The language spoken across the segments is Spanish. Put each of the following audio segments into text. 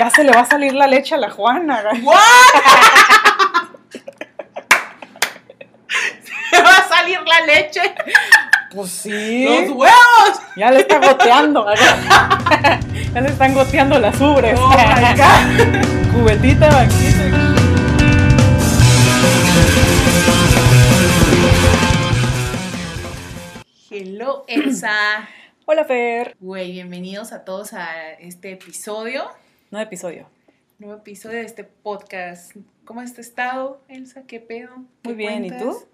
Ya se le va a salir la leche a la Juana. ¿What? ¿Se va a salir la leche? Pues sí. ¡Los huevos! Ya le está goteando. ya le están goteando las ubres. Oh my God. Cubetita, banquita. Hello, Elsa. Hola, Fer. Güey, bienvenidos a todos a este episodio. Nuevo episodio. Nuevo episodio de este podcast. ¿Cómo has estado, Elsa? ¿Qué pedo? ¿Qué Muy bien, ¿y tú?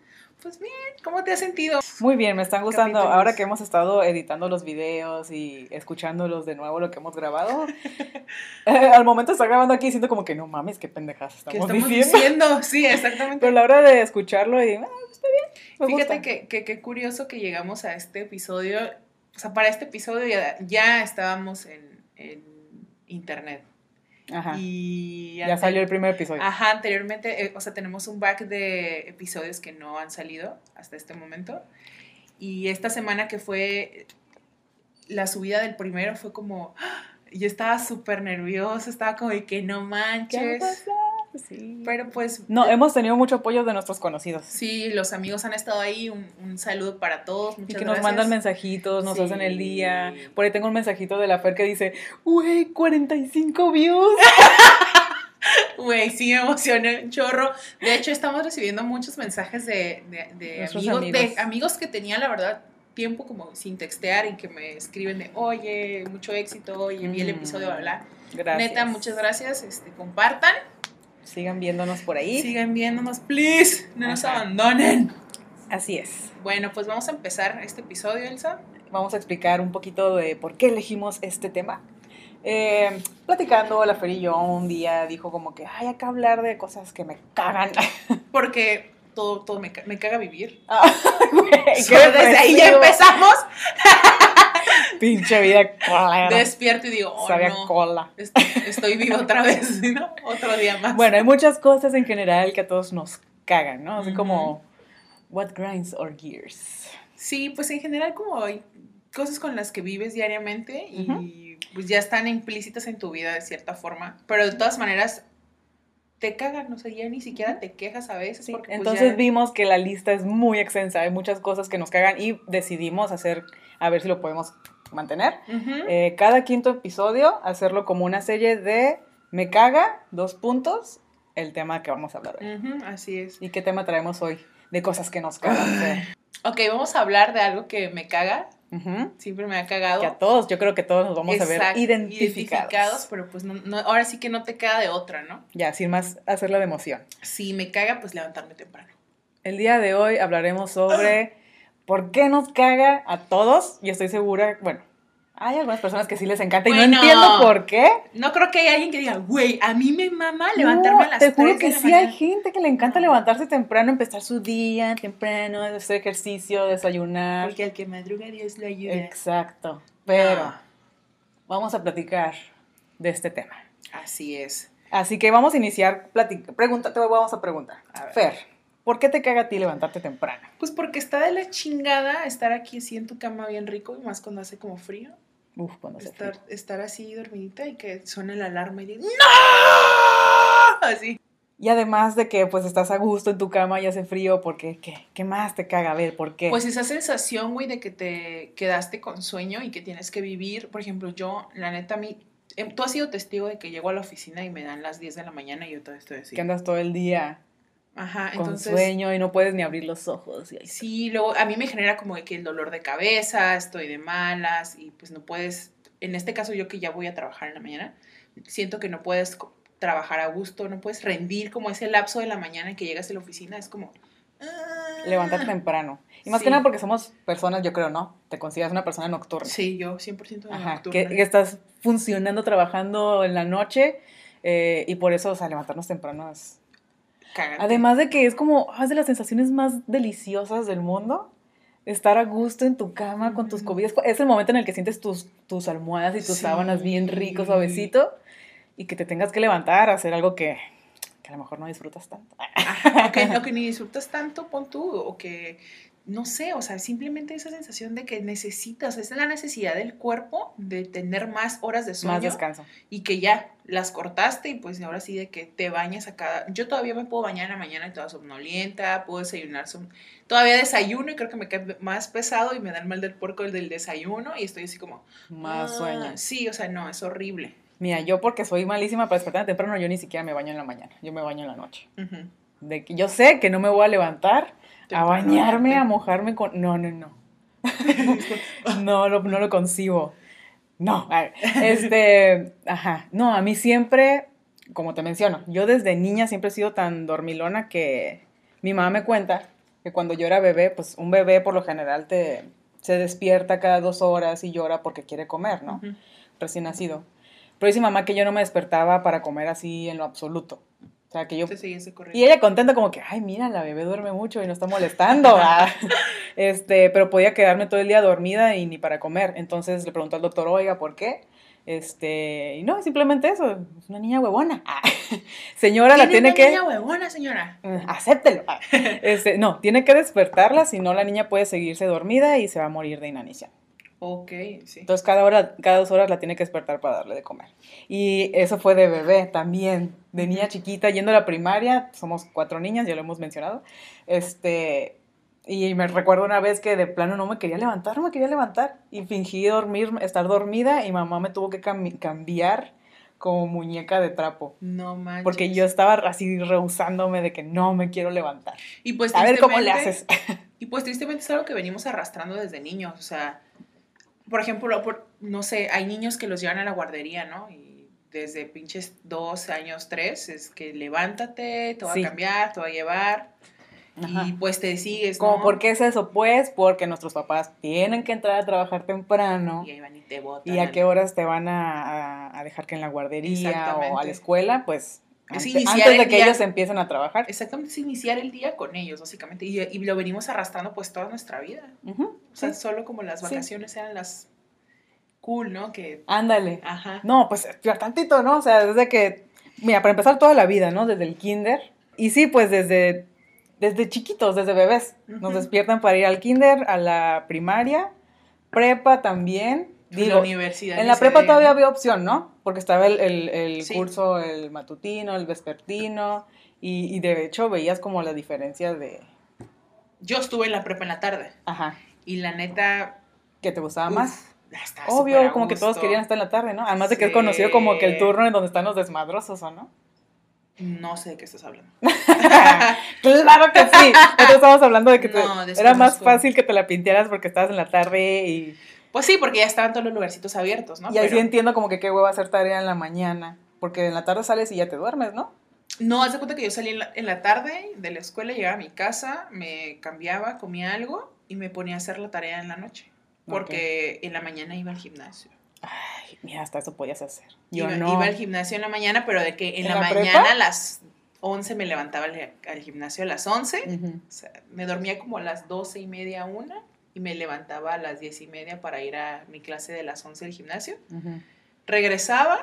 Pues bien, ¿cómo te has sentido? Muy bien, me están gustando. Capítulos. Ahora que hemos estado editando los videos y escuchándolos de nuevo lo que hemos grabado, eh, al momento de estar grabando aquí siento como que no mames, qué pendejas ¿Qué estamos, estamos diciendo. diciendo? Sí, exactamente. Pero a la hora de escucharlo y ah, está bien. me Fíjate gusta. que, que, qué curioso que llegamos a este episodio. O sea, para este episodio ya, ya estábamos en, en internet. Ajá. Y Ya salió el primer episodio. Ajá, anteriormente, eh, o sea, tenemos un back de episodios que no han salido hasta este momento. Y esta semana que fue la subida del primero fue como, ¡ah! yo estaba súper nerviosa, estaba como de que no ¿Qué manches. pasa? Sí. Pero pues, No, hemos tenido mucho apoyo de nuestros conocidos. sí, los amigos han estado ahí, un, un saludo para todos, Y muchas que nos mandan mensajitos, nos Sí. hacen el día. Por ahí tengo un mensajito de la Fer que dice, güey, 45 views. Güey, sí me emocioné un chorro. De hecho, estamos recibiendo muchos mensajes de, de- de amigos, amigos. de amigos que tenía, la verdad, tiempo como sin textear y que me escriben de, oye, mucho éxito, oye, vi el Mm, episodio, bla, bla. Gracias. Neta, muchas gracias. Este, compartan. Sigan viéndonos por ahí. Sigan viéndonos, please. No nos abandonen. Así es. Bueno, pues vamos a empezar este episodio, Elsa. Vamos a explicar un poquito de por qué elegimos este tema. Eh, platicando, la Fer y yo un día dijo como que, ay, acá hablar de cosas que me cagan. Porque todo, todo me, me caga vivir. Ah, güey, qué So, desde ahí ya empezamos. Pinche vida cola. Despierto y digo, oh no. cola. Estoy, estoy viva otra vez, ¿no? Otro día más. Bueno, hay muchas cosas en general que a todos nos cagan, ¿no? Así como, what grinds our gears. Sí, pues en general como hay cosas con las que vives diariamente y pues ya están implícitas en tu vida de cierta forma, pero de todas maneras te cagan, o sea, ya ni siquiera te quejas a veces Sí, porque pues, entonces ya- vimos que la lista es muy extensa, hay muchas cosas que nos cagan y decidimos hacer, a ver si lo podemos mantener. Eh, cada quinto episodio, hacerlo como una serie de me caga, dos puntos, el tema que vamos a hablar hoy. Así es. ¿Y qué tema traemos hoy? De cosas que nos cagan. Ok, vamos a hablar de algo que me caga, Siempre me ha cagado. Que a todos, yo creo que todos nos vamos a ver identificados. pero pues no, no- ahora sí que no te caga de otra, ¿no? Ya, sin más hacerla de emoción. Si me caga, pues levantarme temprano. El día de hoy hablaremos sobre por qué nos caga a todos. Y estoy segura, bueno, hay algunas personas que sí les encanta y no entiendo por qué. No creo que haya alguien que diga, güey, a mí me mama levantarme No, a las Te juro 3 de que la sí hay mañana". gente que le encanta levantarse temprano, empezar su día temprano, hacer ejercicio, desayunar. Porque al que madruga Dios lo ayuda. Exacto. Pero Ah. vamos a platicar de este tema. Así es. Así que vamos a iniciar, pregunta, te vamos a preguntar. A. Fer, ¿por qué te caga a ti levantarte temprano? Pues porque está de la chingada estar aquí así en tu cama bien rico y más cuando hace como frío. Uf, cuando se Estar, frío. estar así dormidita y que suene la alarma y diga, ¡No! Así. Y además de que pues estás a gusto en tu cama y hace frío, porque ¿qué? ¿Qué más te caga? A ver, ¿por qué? Pues esa sensación, güey, de que te quedaste con sueño y que tienes que vivir. Por ejemplo, yo, la neta, a mí. em, Tú has sido testigo de que llego a la oficina y me dan las 10 de la mañana y yo todo estoy así. que andas todo el día Ajá, con entonces. sueño y no puedes ni abrir los ojos. Y sí. Luego a mí me genera como que el dolor de cabeza, estoy de malas y pues no puedes, en este caso yo que ya voy a trabajar en la mañana, siento que no puedes trabajar a gusto, no puedes rendir como ese lapso de la mañana en que llegas a la oficina, es como... ah. Levantarte temprano. Y más Sí. que nada porque somos personas, yo creo, ¿no? Te consideras una persona nocturna. Sí, yo 100% de Ajá, nocturna. que, que estás funcionando, trabajando en la noche eh, y por eso, o sea, levantarnos temprano es... Cágate. Además de que es como, ah, es de las sensaciones más deliciosas del mundo. Estar a gusto en tu cama con tus cobijas. Es el momento en el que sientes tus, tus almohadas y tus Sí. sábanas bien rico, suavecito. Y que te tengas que levantar a hacer algo que, que a lo mejor no disfrutas tanto. Ajá, que ni disfrutas tanto, pon tú, o que no sé, o sea, simplemente esa sensación de que necesitas, es la necesidad del cuerpo de tener más horas de sueño. Más descanso. Y que ya las cortaste y pues ahora sí de que te bañas a cada... Yo todavía me puedo bañar en la mañana y toda somnolienta, puedo desayunar, som- todavía desayuno y creo que me cae más pesado y me da el mal del puerco el del desayuno y estoy así como... Más ah, sueño. Sí, o sea, no, es horrible. Mira, yo porque soy malísima para despertarme temprano, yo ni siquiera me baño en la mañana. Yo me baño en la noche. De que yo sé que no me voy a levantar a bañarme, a mojarme con... No, no, no. no, lo, no lo concibo. No. a ver, Este, ajá. No, a mí siempre, como te menciono, yo desde niña siempre he sido tan dormilona que mi mamá me cuenta que cuando yo era bebé, pues un bebé por lo general te, se despierta cada dos horas y llora porque quiere comer, ¿no? Recién nacido. Pero dice mamá que yo no me despertaba para comer así en lo absoluto. O sea, que yo y ella contenta como que, ay, mira, la bebé duerme mucho y no está molestando. ah". este, pero podía quedarme todo el día dormida y ni para comer. Entonces le preguntó al doctor, oiga, ¿por qué? Este, y no, simplemente eso, es una niña huevona. Señora, la tiene una que... niña huevona, señora. Mm, Acéptelo. Este, no, tiene que despertarla, si no la niña puede seguirse dormida y se va a morir de inanición. Ok, sí. Entonces cada hora, cada dos horas la tiene que despertar para darle de comer. Y eso fue de bebé también, de niña chiquita, yendo a la primaria, somos cuatro niñas, ya lo hemos mencionado. Este, y me recuerdo una vez que de plano no me quería levantar, no me quería levantar. Y fingí dormir, estar dormida y mamá me tuvo que cami- cambiar como muñeca de trapo. No manches. Porque yo estaba así rehusándome de que no me quiero levantar. Y pues A ver cómo le haces. Y pues tristemente es algo que venimos arrastrando desde niños. O sea, por ejemplo, por- no sé, hay niños que los llevan a la guardería, ¿no? Y desde pinches dos años, tres, es que levántate, te va Sí. a cambiar, te va a llevar. Ajá. Y pues te sigues, Como, ¿no? ¿por qué es eso? Pues porque nuestros papás tienen que entrar a trabajar temprano. Y ahí van y te botan. ¿Y a qué horas te van a, a- dejar que en la guardería o a la escuela? Pues Es ante- iniciar antes de el que día. ellos empiecen a trabajar. Exactamente, es iniciar el día con ellos, básicamente. Y, y lo venimos arrastrando pues toda nuestra vida. O sea, sí. solo como las Sí. vacaciones eran las cool, ¿no? Que, Ándale. ajá. No, pues tantito, ¿no? O sea, desde que, mira, para empezar toda la vida, ¿no? Desde el kinder. Y sí, pues desde, desde chiquitos, desde bebés. Nos despiertan para ir al kinder, a la primaria, prepa también. La Digo, universidad. En la prepa todavía había opción, ¿no? Porque estaba el, el- el Sí. curso, el matutino, el vespertino, y, y de hecho veías como la diferencia de, Yo estuve en la prepa en la tarde. ajá, Y la neta. que te gustaba uf, más. Obvio, como que todos querían estar en la tarde, ¿no? Además de que es conocido como que el turno en donde están los desmadrosos, ¿o no? No sé de qué estás hablando. claro que sí. Nosotros estamos hablando de que te- No, era más fácil que te la pintieras porque estabas en la tarde y, Pues sí, porque ya estaban todos los lugarcitos abiertos, ¿no? y ahí sí Pero- entiendo como que qué huevo hacer tarea en la mañana. Porque en la tarde sales y ya te duermes, ¿no? No, haz de cuenta que yo salí en la, en la tarde de la escuela, llegaba a mi casa, me cambiaba, comía algo y me ponía a hacer la tarea en la noche. Porque en la mañana iba al gimnasio. Ay, mira, hasta eso podías hacer. Yo Iba, no. iba al gimnasio en la mañana, pero de que en, ¿En la, mañana a las 11 me levantaba al, al gimnasio a las 11. Ujú. O sea, me dormía como a las 12 y media, una, y me levantaba a las 10 y media para ir a mi clase de las 11 del gimnasio. Regresaba,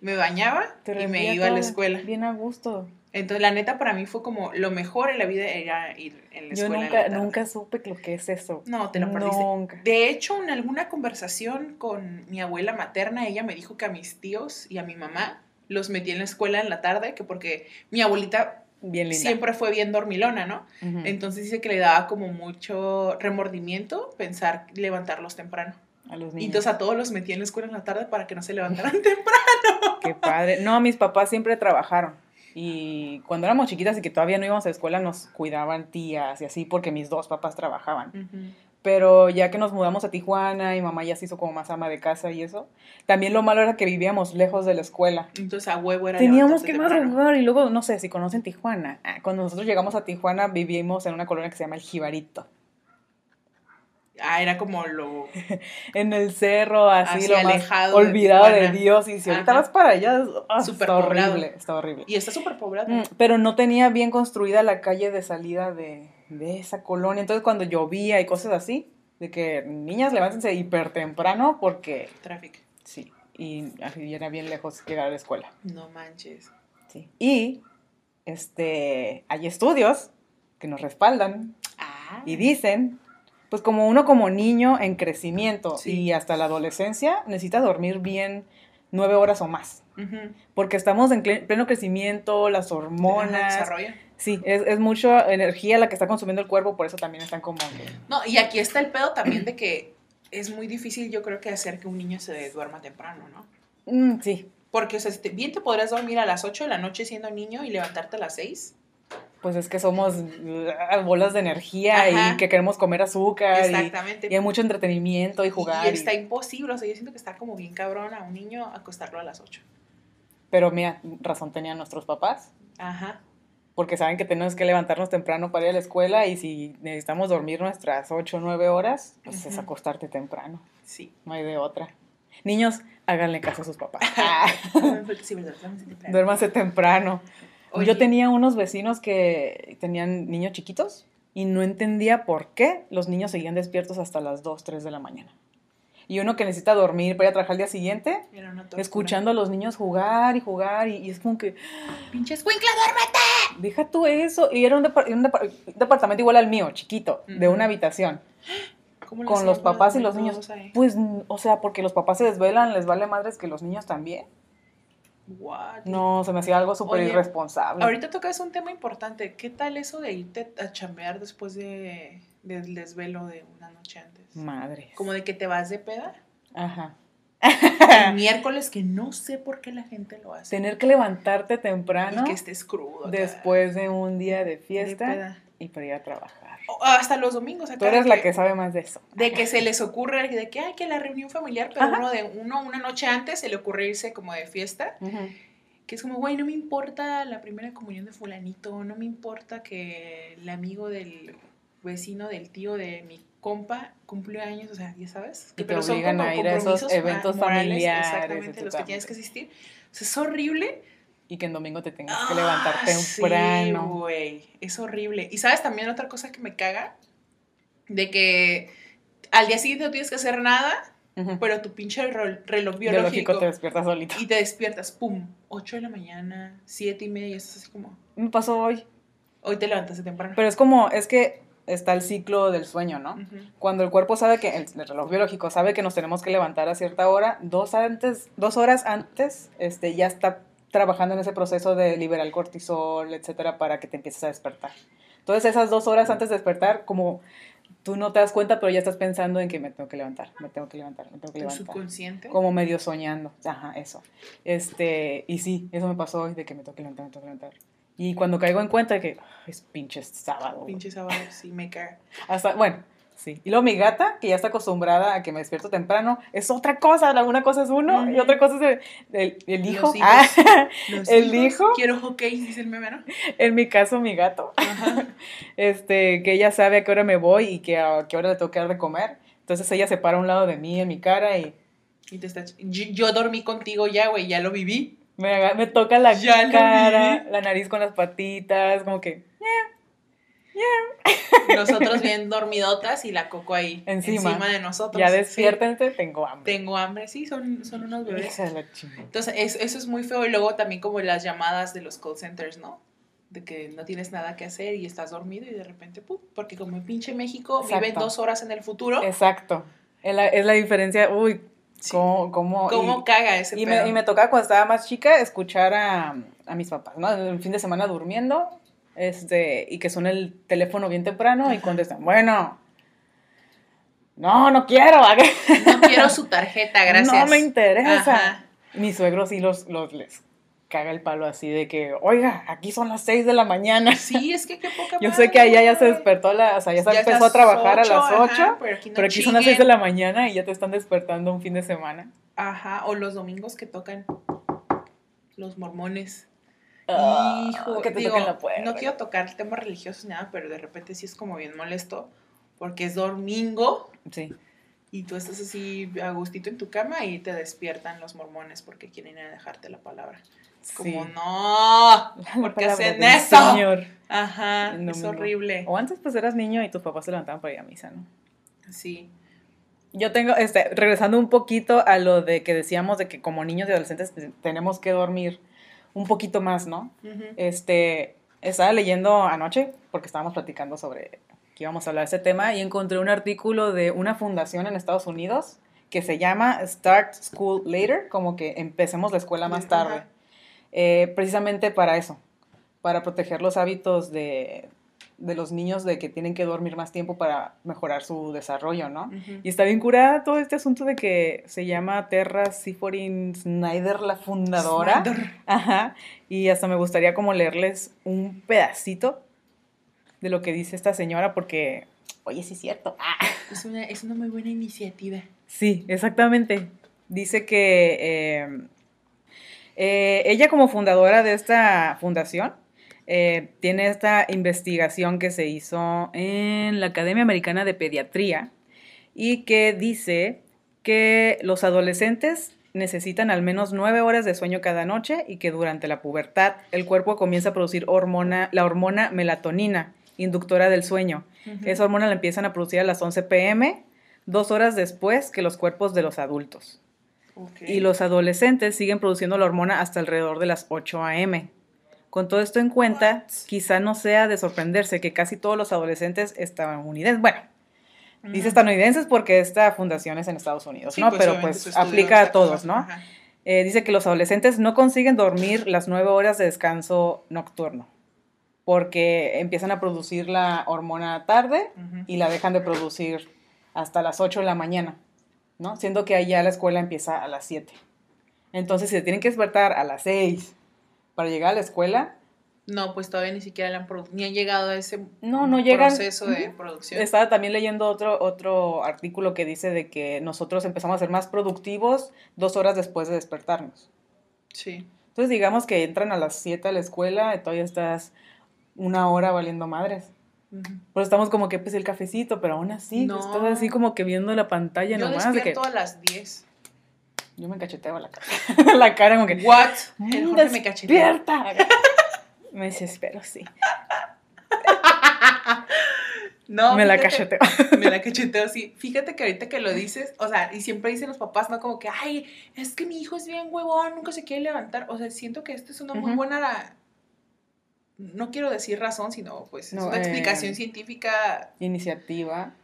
me bañaba y me iba a la escuela. Bien a gusto. Entonces, la neta, para mí fue como lo mejor en la vida era ir en la Yo escuela. en la nunca, nunca supe lo que es eso. No, te lo perdiste. Nunca. De hecho, en alguna conversación con mi abuela materna, ella me dijo que a mis tíos y a mi mamá los metí en la escuela en la tarde, que porque mi abuelita Bien linda. siempre fue bien dormilona, ¿no? Entonces dice que le daba como mucho remordimiento pensar levantarlos temprano. a los Y niños. entonces a todos los metí en la escuela en la tarde para que no se levantaran temprano. Qué padre. No, mis papás siempre trabajaron. Y cuando éramos chiquitas y que todavía no íbamos a la escuela, nos cuidaban tías y así, porque mis dos papás trabajaban. Pero ya que nos mudamos a Tijuana y mamá ya se hizo como más ama de casa y eso, también lo malo era que vivíamos lejos de la escuela. Entonces a huevo era Teníamos que madrugar y luego, no sé si conocen Tijuana. Ah, Cuando nosotros llegamos a Tijuana vivimos en una colonia que se llama El Jibarito. Ah, era como lo... En el cerro, así, lo más alejado olvidado de. Dios. Y si ahorita vas para allá, Súper está poblado. horrible, está horrible. Y está súper poblado. Mm, Pero no tenía bien construida la calle de salida de, de esa colonia. Entonces cuando llovía y cosas así, de que niñas levántense hiper temprano porque Tráfico. sí, y era bien lejos llegar a la escuela. No manches. Sí. Y este hay estudios que nos respaldan Ah. y dicen pues como uno como niño en crecimiento Sí. y hasta la adolescencia necesita dormir bien nueve horas o más. Porque estamos en pleno crecimiento, las hormonas. desarrollo. Sí, es, es mucha energía la que está consumiendo el cuerpo, por eso también están como... No, y aquí está el pedo también de que es muy difícil, yo creo que hacer que un niño se duerma temprano, ¿no? Mm, sí, Porque, o sea, bien te podrás dormir a las 8 de la noche siendo niño y levantarte a las 6. pues es que somos uh, bolas de energía Ajá. y que queremos comer azúcar y, Exactamente. y hay mucho entretenimiento y jugar. Y y- está imposible, o sea, yo siento que está como bien cabrón a un niño acostarlo a las 8. Pero mira, razón tenían nuestros papás, Ajá. Porque saben que tenemos que levantarnos temprano para ir a la escuela y si necesitamos dormir nuestras 8 o 9 horas, pues es Ujú. acostarte temprano, Sí. no hay de otra. Niños, háganle caso a sus papás. Ah, sí, ¿verdad? Duérmase temprano. temprano. Oye, Yo tenía unos vecinos que tenían niños chiquitos y no entendía por qué los niños seguían despiertos hasta las 2, 3 de la mañana. Y uno que necesita dormir para ir a trabajar al día siguiente, escuchando a los niños jugar y jugar y, y es como que, Pinche escuincla, duérmete. Deja tú eso. Y era un, depar- un depar- un departamento igual al mío, chiquito, de una habitación, ¿Cómo con los papás y los niños. ahí? Pues, o sea, porque los papás se desvelan, les vale madres que los niños también. What? No, se me hacía algo súper irresponsable. Ahorita tocas un tema importante. ¿Qué tal eso de irte a chambear después de, del desvelo de una noche antes? Madre. Como de que te vas de peda. Ajá. El miércoles, que no sé por qué la gente lo hace. Tener que levantarte Y temprano que estés crudo. después de un día de fiesta y para ir a trabajar. O hasta los domingos. acá Tú eres la que sabe más de eso. De que se les ocurre, de que hay que la reunión familiar, pero Ajá. uno de uno una noche antes se le ocurre irse como de fiesta. Que es como, güey, no me importa la primera comunión de fulanito, no me importa que el amigo del vecino del tío de mi compa cumple años, o sea, ya sabes. Y te pero son obligan como a ir a esos eventos morales, familiares, Exactamente, los que tienes que asistir. O sea, es horrible. Y que en domingo te tengas que Ah, levantar Sí, temprano. güey, es horrible. Y sabes también otra cosa que me caga, de que al día siguiente no tienes que hacer nada, Ujú. pero tu pinche rol- reloj Biológico biológico te despiertas solito. y te despiertas, pum, 8 de la mañana, 7 y media, y estás así como, Me pasó hoy. hoy te levantaste temprano. Pero es como, es que está el ciclo del sueño, ¿no? Cuando el cuerpo sabe que, el, el reloj biológico sabe que nos tenemos que levantar a cierta hora, dos, antes, dos horas antes, este, ya está trabajando en ese proceso de liberar el cortisol, etcétera, para que te empieces a despertar. Entonces, esas dos horas antes de despertar, como tú no te das cuenta, pero ya estás pensando en que me tengo que levantar, me tengo que levantar, me tengo que levantar. subconsciente. Como medio soñando. Ajá, eso. Este, y sí, eso me pasó hoy de que me tengo que levantar, me tengo que levantar. Y cuando caigo en cuenta que "Ay, es pinche sábado. güey". Pinche sábado, sí, me caga. Hasta, bueno, sí. Y luego mi gata, que ya está acostumbrada a que me despierto temprano, es otra cosa. Una cosa es uno y otra cosa es el, el- el hijo. Los hijos. Ah, Los El hijos, hijo. Quiero hockey, dice el meme, ¿no? en mi caso, mi gato. Ajá. Este, que ella sabe a qué hora me voy y que a qué hora le tengo que dar de comer. Entonces ella se para a un lado de mí, en mi cara, y Y te está... yo, yo dormí contigo ya, güey, ya lo viví. Me, me toca la Ya cara, la nariz con las patitas, como que Nosotros bien dormidotas y la coco ahí. Encima. de nosotros. ya Sí. despiértense, tengo hambre. Tengo hambre, sí, son, son unos bebés. Entonces, es- eso es muy feo. Y luego también como las llamadas de los call centers, ¿no? De que no tienes nada que hacer y estás dormido y de repente, ¡pum! Porque como en pinche México viven Exacto. dos horas en el futuro. Exacto. Es la, es la diferencia. Uy, Sí. cómo, cómo, ¿Cómo y- caga ese Y pedo? me, y me tocaba cuando estaba más chica escuchar a, a mis papás, ¿no? El fin de semana durmiendo, este, y que suena el teléfono bien temprano y contestan, bueno, no, no quiero, No quiero su tarjeta, gracias. no me interesa. Ajá. Mis suegros sí los, los les caga el palo así de que, oiga, aquí son las 6 de la mañana. Sí, es que qué poca Yo sé que allá ya se despertó, la, o sea, ya, se Ya empezó a trabajar a las ajá, 8, pero aquí, no pero aquí son las 6 de la mañana y ya te están despertando un fin de semana. Ajá, o los domingos que tocan los mormones. Ah, Hijo, que te digo, toquen la puerta. no quiero tocar temas religiosos ni nada, pero de repente sí es como bien molesto, porque es domingo Sí. y tú estás así a gustito en tu cama y te despiertan los mormones porque quieren ir a dejarte la palabra. Es como, Sí. no, ¿por qué palabra hacen eso? Señor. Ajá, es horrible. O antes pues eras niño y tus papás se levantaban para ir a misa, ¿no? Sí. Yo tengo, este, regresando un poquito a lo de que decíamos de que como niños y adolescentes pues, tenemos que dormir un poquito más, ¿no? Ujú. Este, estaba leyendo anoche, porque estábamos platicando sobre que íbamos a hablar de este tema y encontré un artículo de una fundación en Estados Unidos que se llama Start School Later, como que empecemos la escuela más tarde. Eh, precisamente para eso, para proteger los hábitos de, de los niños de que tienen que dormir más tiempo para mejorar su desarrollo, ¿no? Ujú. Y está bien curada todo este asunto de que se llama Terra Siforin Snyder, la fundadora. Snyder. Ajá. Y hasta me gustaría como leerles un pedacito de lo que dice esta señora porque, oye, sí es cierto. Ah. Es una, es una muy buena iniciativa. Sí, exactamente. Dice que eh, eh, ella como fundadora de esta fundación eh, tiene esta investigación que se hizo en la Academia Americana de Pediatría y que dice que los adolescentes necesitan al menos nueve horas de sueño cada noche y que durante la pubertad el cuerpo comienza a producir hormona, la hormona melatonina, inductora del sueño. Esa hormona la empiezan a producir a las 11 pm, dos horas después que los cuerpos de los adultos. Y los adolescentes siguen produciendo la hormona hasta alrededor de las 8 a.m. Con todo esto en cuenta, What? quizá no sea de sorprenderse que casi todos los adolescentes estadounidenses, bueno, dice estadounidenses porque esta fundación es en Estados Unidos, Sí, ¿no? pues, Pero pues aplica a todos, ¿no? Eh, dice que los adolescentes no consiguen dormir las nueve horas de descanso nocturno porque empiezan a producir la hormona tarde y la dejan de producir hasta las 8 de la mañana, ¿no? Siendo que allá la escuela empieza a las 7. Entonces, si se tienen que despertar a las 6 para llegar a la escuela, No, pues todavía ni siquiera le han ni han llegado a ese No, no llegan- proceso de producción. estaba también leyendo otro, otro artículo que dice de que nosotros empezamos a ser más productivos dos horas después de despertarnos. Sí. Entonces, digamos que entran a las 7 a la escuela y todavía estás una hora valiendo madres. Ujú. Pues estamos como que, pues, el cafecito, pero aún así, No. estás así como que viendo la pantalla Yo nomás. De que despierto a las 10. yo me cacheteo la cara. la cara como que... What? El "Mm, Jorge me. ¡Despierta! me desespero, sí. No, me la fíjate- cacheteo. Me la cacheteo, sí. Fíjate que ahorita que lo dices, o sea, y siempre dicen los papás, ¿no? Como que, ay, es que mi hijo es bien huevón, nunca se quiere levantar. O sea, siento que esta es una muy Ujú. buena, no quiero decir razón, sino pues es una eh, explicación científica. Iniciativa.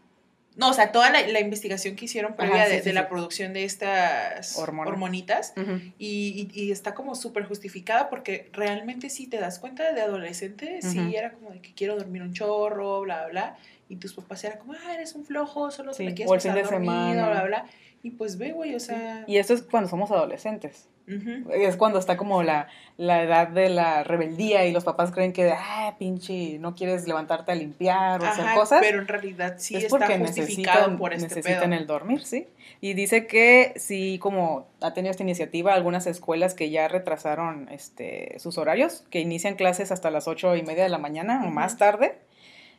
No, o sea, toda la, la investigación que hicieron previa sí, de, sí, de la producción de estas Hormona. hormonitas. Y, y- y está como súper justificada porque realmente si te das cuenta de adolescente, Ujú. sí era como de que quiero dormir un chorro, bla, bla, y tus papás eran como, ah, eres un flojo, solo te quieres pasar dormido, semana. bla, bla. Y pues ve, güey, o sea... Y eso es cuando somos adolescentes. Ujú. Es cuando está como la, la edad de la rebeldía y los papás creen que, ah, pinche, no quieres levantarte a limpiar o hacer Ajá, cosas. pero en realidad sí es está porque justificado necesitan, por este necesitan pedo. el dormir, sí. Y dice que sí, como ha tenido esta iniciativa, algunas escuelas que ya retrasaron este, sus horarios, que inician clases hasta las ocho y media de la mañana o Ujú. más tarde,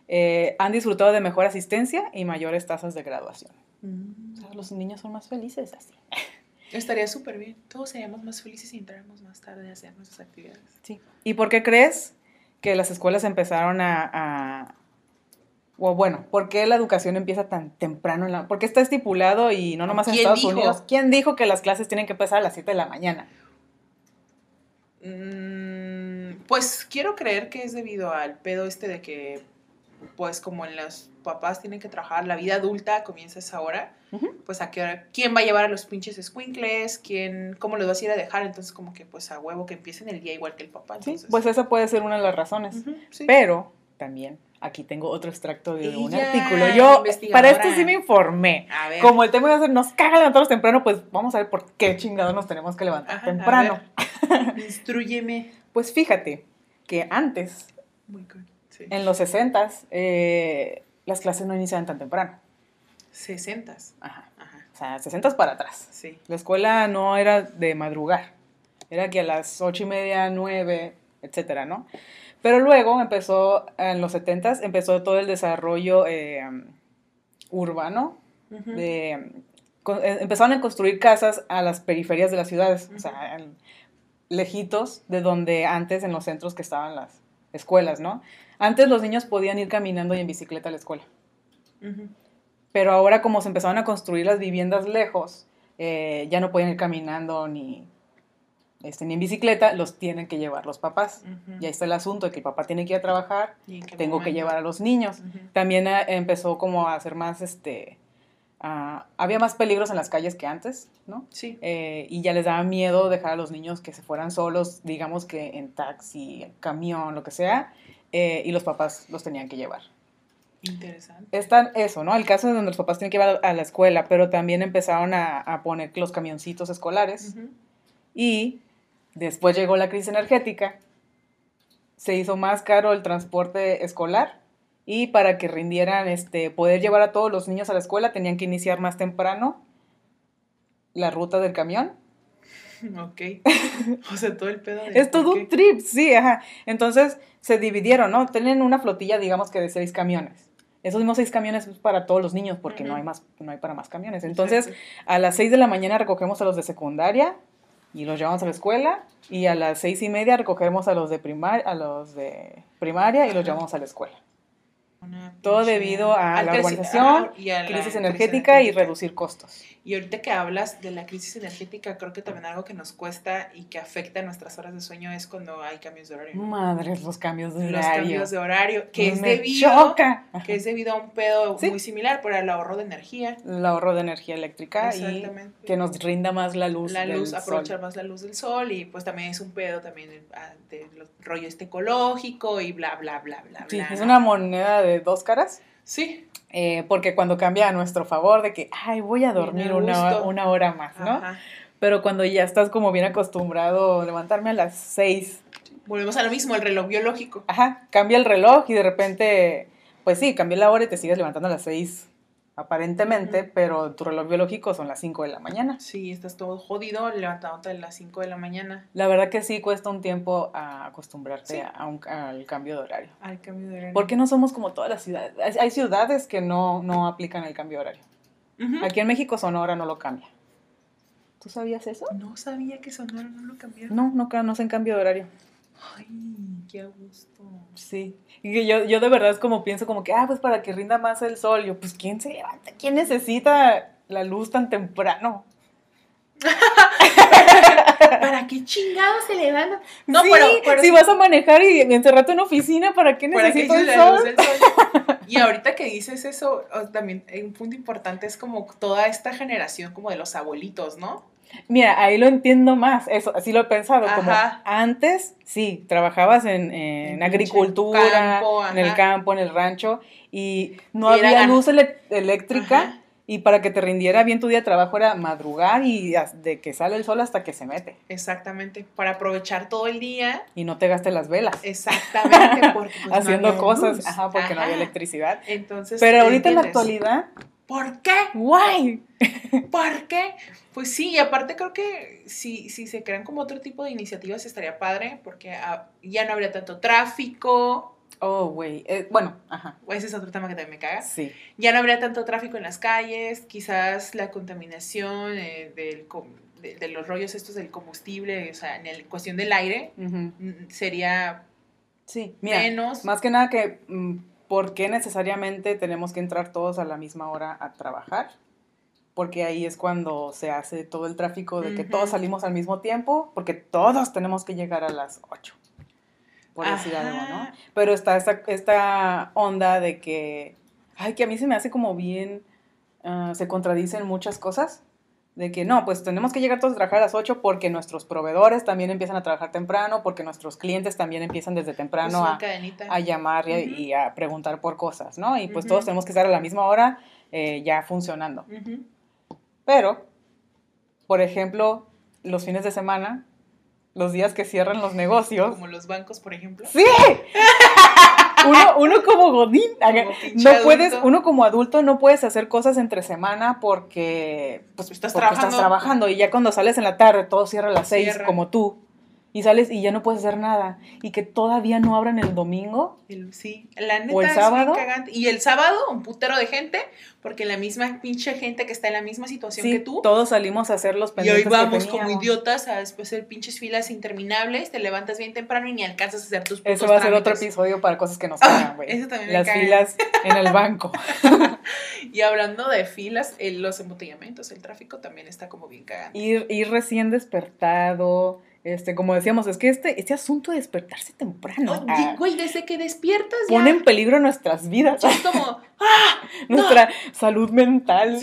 eh, han disfrutado de mejor asistencia y mayores tasas de graduación. Mm. O sea, los niños son más felices así. Estaría súper bien. Todos seríamos más felices y entráramos más tarde a hacer nuestras actividades. Sí. ¿Y por qué crees que las escuelas empezaron a... a- o bueno, ¿por qué la educación empieza tan temprano? En la, ¿Por qué está estipulado y no nomás en ¿Quién Estados dijo? Unidos? ¿Quién dijo que las clases tienen que empezar a las 7 de la mañana? Mm, Pues quiero creer que es debido al pedo este de que, pues como en los papás tienen que trabajar, la vida adulta comienza esa hora, Ujú. pues a qué hora, quién va a llevar a los pinches squinkles, quién, cómo los vas a ir a dejar, entonces como que pues a huevo que empiecen el día igual que el papá. Sí, Entonces, pues esa puede ser una de las razones. ujú, sí. Pero también aquí tengo otro extracto de un artículo. Yo para este sí me informé. a ver, Como el tema de nos caga levantarnos temprano, pues vamos a ver por qué chingados nos tenemos que levantar Ajá, temprano. instruyeme. Pues fíjate que antes. Sí. en los 60 eh, las clases no iniciaban tan temprano. 60 Ajá. Ajá, O sea, 60 para atrás. sí. La escuela no era de madrugar, era que a las ocho y media, nueve, etcétera, ¿no? Pero luego empezó, en los 70 empezó todo el desarrollo eh, urbano, Ujú. de, con- eh, empezaron a construir casas a las periferias de las ciudades, o sea, en- lejitos de donde antes en los centros que estaban las escuelas, ¿no? Antes los niños podían ir caminando y en bicicleta a la escuela. Pero ahora como se empezaron a construir las viviendas lejos, eh, ya no pueden ir caminando ni, este, ni en bicicleta, los tienen que llevar los papás. Ujú. Y ahí está el asunto de que el papá tiene que ir a trabajar, ¿Y en qué tengo que llevar a los niños. También ah, empezó como a hacer más, este, ah, había más peligros en las calles que antes, ¿no? Sí. Eh, y ya les daba miedo dejar a los niños que se fueran solos, digamos que en taxi, camión, lo que sea, eh, y los papás los tenían que llevar. Interesante. Está eso, ¿no? El caso de donde los papás tienen que llevar a la escuela, pero también empezaron a, a poner los camioncitos escolares y después llegó la crisis energética, se hizo más caro el transporte escolar y para que rindieran, este, poder llevar a todos los niños a la escuela tenían que iniciar más temprano la ruta del camión. Ok. O sea, todo el pedo de. Es todo ¿por un trip, sí, ajá. Entonces se dividieron, ¿no? Tienen una flotilla, digamos que de seis camiones. Esos mismos seis camiones es para todos los niños porque no hay más, no hay para más camiones. Entonces, Exacto. a las seis de la mañana recogemos a los de secundaria y los llevamos a la escuela y a las seis y media recogemos a los de primaria, a los de primaria y los llevamos a la escuela. Una Todo debido a la urbanización, ajá, y a la Crisis energética y reducir costos. Y ahorita que hablas de la crisis energética, creo que también algo que nos cuesta y que afecta nuestras horas de sueño es cuando hay cambios de horario. Madres, los cambios de Los horario. cambios de horario, que es debido, choca. Que es debido a un pedo Sí. muy similar por el ahorro de energía. El ahorro de energía eléctrica y que nos rinda más la luz. la del luz, sol. aprovechar más la luz del sol y pues también es un pedo también ah, de lo- rollo este ecológico y bla, bla, bla, bla, Sí, bla. es una moneda de dos caras. Sí, eh, porque cuando cambia a nuestro favor de que, ay, voy a dormir una, una hora más, ¿no? ajá. Pero cuando ya estás como bien acostumbrado a levantarme a las seis, Volvemos a lo mismo, el reloj biológico. ajá, cambia el reloj y de repente, pues sí, cambia la hora y te sigues levantando a las seis aparentemente, pero tu reloj biológico son las cinco de la mañana. Sí, estás todo jodido levantándote a las 5 de la mañana La verdad que sí cuesta un tiempo a acostumbrarte Sí. a un- al cambio de horario. al cambio de horario. ¿Por qué no somos como todas las ciudades? Hay- ciudades que no, no aplican el cambio de horario. Aquí en México Sonora no lo cambia. ¿Tú sabías eso? No sabía que Sonora no lo cambiaron. No, no, no se en cambio de horario. Ay, qué gusto. Sí. Y yo, yo de verdad es como pienso como que, ah, pues para que rinda más el sol. Yo, pues ¿quién se levanta? ¿Quién necesita la luz tan temprano? ¿Para qué chingados se levanta? No, Sí, pero, pero si vas a manejar y encerrarte en una oficina, ¿para qué ¿Para qué necesito el dices la luz sol? del sol? Y ahorita que dices eso, también hay un punto importante es como toda esta generación como de los abuelitos, ¿no? Mira, ahí lo entiendo más, eso, así lo he pensado, como antes, sí, trabajabas en, en agricultura, campo, en el campo, en el rancho, y no Y había luz ele- eléctrica, Ajá. y para que te rindiera bien tu día de trabajo era madrugar y de que sale el sol hasta que se mete, Exactamente, para aprovechar todo el día. y no te gastes las velas Exactamente, porque pues, no haciendo había cosas, luz. ajá, porque no había electricidad. Entonces, Pero ahorita en la actualidad, ¿Por qué? guay, ¿Por qué? Pues sí, y aparte creo que si, si se crean como otro tipo de iniciativas estaría padre, porque ah, ya no habría tanto tráfico. oh, güey, eh, bueno, ajá, Ese es otro tema que también me caga. sí. Ya no habría tanto tráfico en las calles, quizás la contaminación eh, del, de, de los rollos estos del combustible, o sea, en el, cuestión del aire, ujú. mm, sería Sí, mira, menos. Más que nada que, mm, ¿por qué necesariamente tenemos que entrar todos a la misma hora a trabajar? Porque ahí es cuando se hace todo el tráfico de que todos salimos al mismo tiempo, porque todos tenemos que llegar a las 8, por decir algo, ¿no? Pero está esta, esta onda de que, ay, que a mí se me hace como bien, ah, se contradicen muchas cosas. De que no, pues tenemos que llegar todos a trabajar a las 8 porque nuestros proveedores también empiezan a trabajar temprano, porque nuestros clientes también empiezan desde Pues temprano una a, a llamar y, a- Ujú. y a preguntar por cosas, ¿no? Y pues todos tenemos que estar a la misma hora eh, ya funcionando. Pero, por ejemplo, los fines de semana, los días que cierran los negocios, Como los bancos, por ejemplo. ¡Sí! Uno, uno como godín, no puedes, adulto. uno como adulto no puedes hacer cosas entre semana porque, pues, Estás porque trabajando. estás trabajando y ya cuando sales en la tarde todo cierra a las seis como tú y sales y ya no puedes hacer nada y que todavía no abran el domingo. El- sí, la neta ¿O el sábado? Y el sábado, un putero de gente, porque la misma pinche gente que está en la misma situación Sí, que tú. todos salimos a hacer los Y pendientes hoy que vamos como teníamos. idiotas a después hacer pinches filas interminables, te levantas bien temprano y ni alcanzas a hacer tus Ese va a ser otro episodio para cosas que nos Ah, cagan, güey. eso también Las filas en el banco. Y hablando de filas, los embotellamientos, el tráfico también está como bien cagante. Ir, ir recién despertado, Este, como decíamos, es que este, este asunto de despertarse temprano Oye, ah, güey, desde que despiertas ya. pone en peligro nuestras vidas, es como, ¡ah! nuestra salud mental.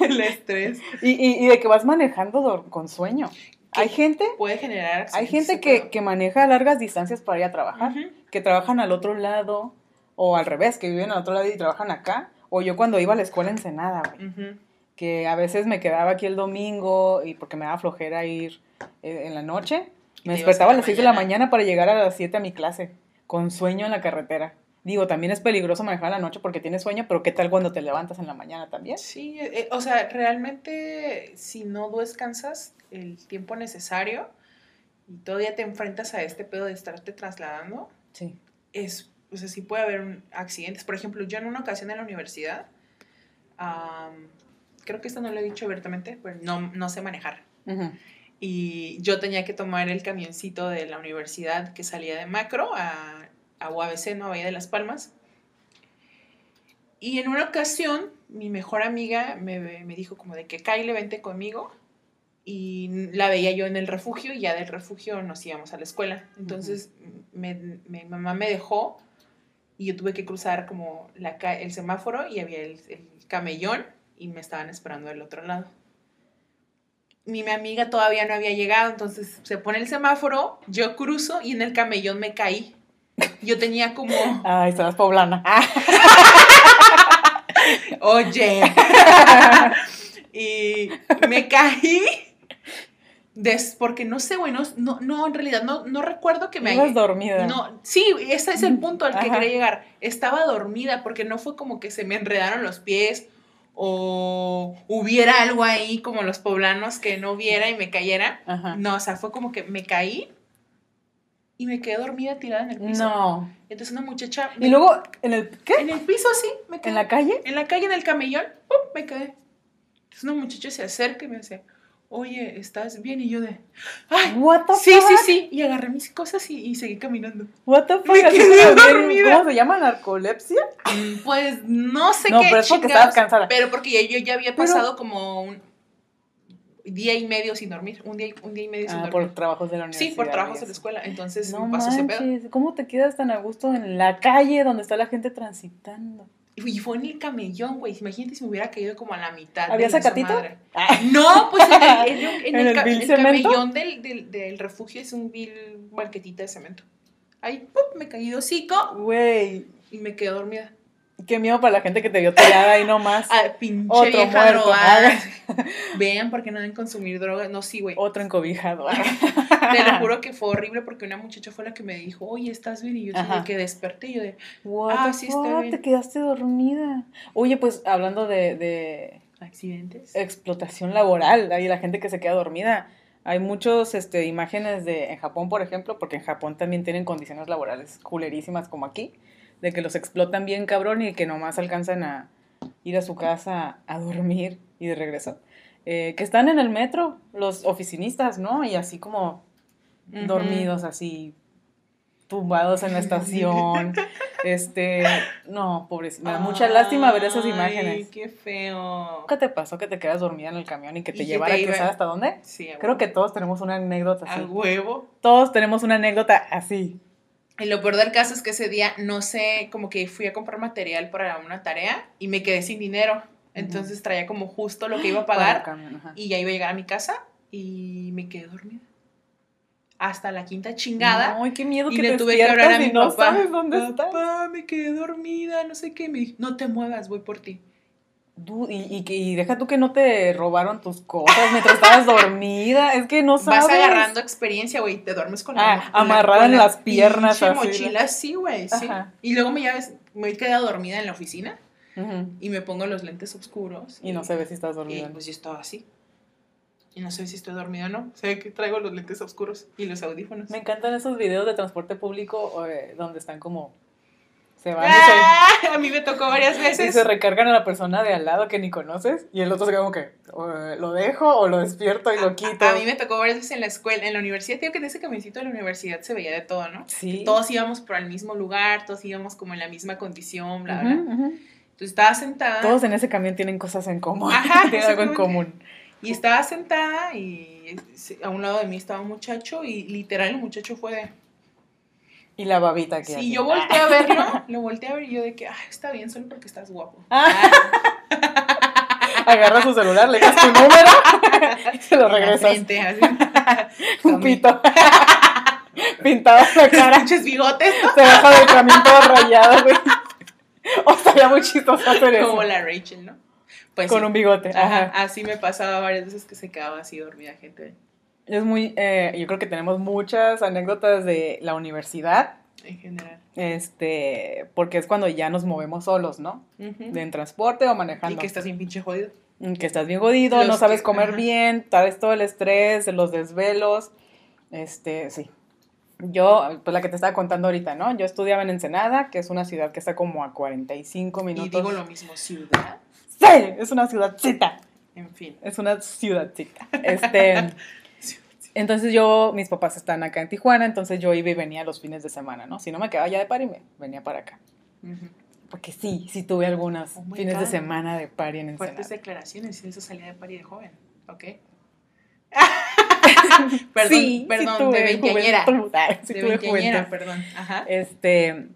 El estrés. Y, y- y de que vas manejando con sueño. Hay gente, Puede generar. hay gente que, que maneja largas distancias para ir a trabajar, que trabajan al otro lado, o al revés, que viven al otro lado y trabajan acá. O yo cuando iba a la escuela en Ensenada, güey, que a veces me quedaba aquí el domingo y porque me daba flojera ir en la noche, me despertaba a las 6 de la mañana. para llegar a las 7 a mi clase, con sueño en la carretera. Digo, también es peligroso manejar en la noche porque tienes sueño, pero ¿qué tal cuando te levantas en la mañana también? Sí, eh, o sea, realmente si no descansas el tiempo necesario y todavía te enfrentas a este pedo de estarte trasladando, Sí. es, o sea, sí puede haber accidentes. Por ejemplo, yo en una ocasión en la universidad, am, creo que esto no lo he dicho abiertamente, pero no, no sé manejar. Ujú. Y yo tenía que tomar el camioncito de la universidad que salía de Macro a, a UABC, ¿no? Bahía de las Palmas. Y en una ocasión, mi mejor amiga me, me dijo como de que Kyle, vente conmigo. Y la veía yo en el refugio y ya del refugio nos íbamos a la escuela. Entonces me- mi mamá me dejó y yo tuve que cruzar como la, el semáforo y había el, el camellón y me estaban esperando del otro lado mi, mi amiga todavía no había llegado, entonces se pone el semáforo, yo cruzo y en el camellón me caí. Yo tenía como, Ay, estabas poblana. oye, y me caí des, porque no sé, güey, no, no, en realidad no, no recuerdo que me haya... dormida. No, sí, ese es el punto al que Ajá. quería llegar. Estaba dormida porque no fue como que se me enredaron los pies o hubiera algo ahí como los poblanos que no viera y me cayera. Ajá. No, o sea, fue como que me caí y me quedé dormida tirada en el piso. No. Entonces una muchacha... Y luego, ¿en el qué? En el piso, sí, me quedé. ¿En la calle? En la calle, en el camellón, ¡pum! me quedé. Entonces una muchacha se acerca y me dice, oye, ¿estás bien? Y yo de, ¡ay! What the Sí, fuck? sí, sí. Y agarré mis cosas y, y seguí caminando. What the fuck? Me quedé dormida. ¿Cómo se llama? ¿Narcolepsia? Pues no sé No, qué pero es porque estabas cansada. Pero porque ya- yo ya había Pero- pasado como un día y medio sin dormir. Un día, un día y medio sin Ah, dormir. por trabajos de la universidad. Sí, por trabajos de la escuela. Entonces No pasó ese pedo. ¿cómo te quedas tan a gusto en la calle donde está la gente transitando? Y fue en el camellón, güey. Imagínate si me hubiera caído como a la mitad. ¿Había sacatito? madre. Ah, No, pues en el, en el- en ¿En el vil camellón del, del, del refugio es un vil banquetita de cemento. Ahí, ¡pum! me caí de hocico Güey, y me quedé dormida. Qué miedo para la gente que te vio tirada ahí nomás. Ah, pinche Otro vieja muerto. drogada. Vean por qué no deben consumir drogas. No, sí, güey. Otro encobijado. Te lo juro que fue horrible porque una muchacha fue la que me dijo, oye, ¿estás bien? Y yo de que desperté y yo de, What Ah, sí, bien. te quedaste dormida. Oye, pues hablando de, de ¿accidentes? explotación laboral, hay la gente que se queda dormida. Hay muchos este, imágenes de en Japón, por ejemplo, porque en Japón también tienen condiciones laborales culerísimas como aquí, de que los explotan bien cabrón y que nomás alcanzan a ir a su casa a dormir y de regreso. Eh, que están en el metro, los oficinistas, ¿no? Y así como dormidos, así tumbados en la estación. este, no, pobres, me da mucha lástima ver esas Ay, imágenes. qué feo. ¿Nunca te pasó que te quedas dormida en el camión y que Y te que llevara sabe hasta dónde? Sí, a Creo que todos tenemos una anécdota así. huevo. Todos tenemos una anécdota así. Y lo peor del caso es que ese día, no sé, como que fui a comprar material para una tarea y me quedé sin dinero. Entonces traía como justo lo que iba a pagar camión, y ya iba a llegar a mi casa y me quedé dormida. Hasta la quinta chingada. Ay, qué miedo y que le te tuve que hablar a mi no papá. sabes dónde estás. Papá, me quedé dormida, no sé qué. Me dijo, no te muevas, voy por ti. Du- y, y, y deja tú que no te robaron tus cosas mientras estabas dormida. Es que no sabes. Vas agarrando experiencia, güey. Te duermes con Ah, la amarrada con en la las piernas, pinche así, mochila güey. Sí. Ajá. Y luego me llaves, me he quedado dormida en la oficina y me pongo los lentes oscuros. Y no se ve si estás Y dormida. pues yo estaba así. Y no sé si estoy dormida o no. Sé que traigo los lentes oscuros y los audífonos. Me encantan esos videos de transporte público eh, donde están como. Se van y ¡Ah! A mí me tocó varias se, y veces. se recargan a la persona de al lado que ni conoces. Y el otro se queda como que. eh, lo dejo o lo despierto y lo quito. A mí me tocó varias veces en la escuela, en la universidad. Digo que en ese camioncito de la universidad se veía de todo, ¿no? Sí. Todos íbamos por el mismo lugar, todos íbamos como en la misma condición, bla, bla. Entonces estaba sentada. Todos en ese camión tienen cosas en común. Ajá, tienen algo en común. Y estaba sentada y a un lado de mí estaba un muchacho y literal el muchacho fue de... Y la babita que Sí, yo volteé a verlo, lo volteé a ver y yo de que, ah, está bien, solo porque estás guapo. Ah. Agarra su celular, le das tu número y se lo regresas. frente, así. Un pito. Pintado en la cara. Pinches bigotes. Se baja del camión todo rayado, güey. O estaría muy chistoso hacer eso. Como la Rachel, ¿no? Pues Con sí. un bigote. Ajá, Ajá. así me pasaba varias veces que se quedaba así dormida gente Es muy. eh, yo creo que tenemos muchas anécdotas de la universidad. en general. Este. Porque es cuando ya nos movemos solos, ¿no? De en transporte o Y manejando. que estás bien pinche jodido. que estás bien jodido, Los no sabes que- comer ajá. bien, traes todo el estrés, los desvelos. Este, sí. Yo, pues la que te estaba contando ahorita, ¿no? Yo estudiaba en Ensenada, que es una ciudad que está como a 45 minutos. Y digo lo mismo, ciudad. Sí, es una ciudadcita. En fin. Es una ciudadcita. Este, entonces yo, mis papás están acá en Tijuana, entonces yo iba y venía los fines de semana, ¿no? Si no me quedaba ya de party, me venía para acá. Porque sí, sí tuve algunos Oh fines de semana de party en Ensenada. Fuertes declaraciones, y eso salía de pari de joven, ¿ok? perdón, Sí, sí perdón, tuve de veinteañera. sí de veinteañera, perdón. Ajá. Este,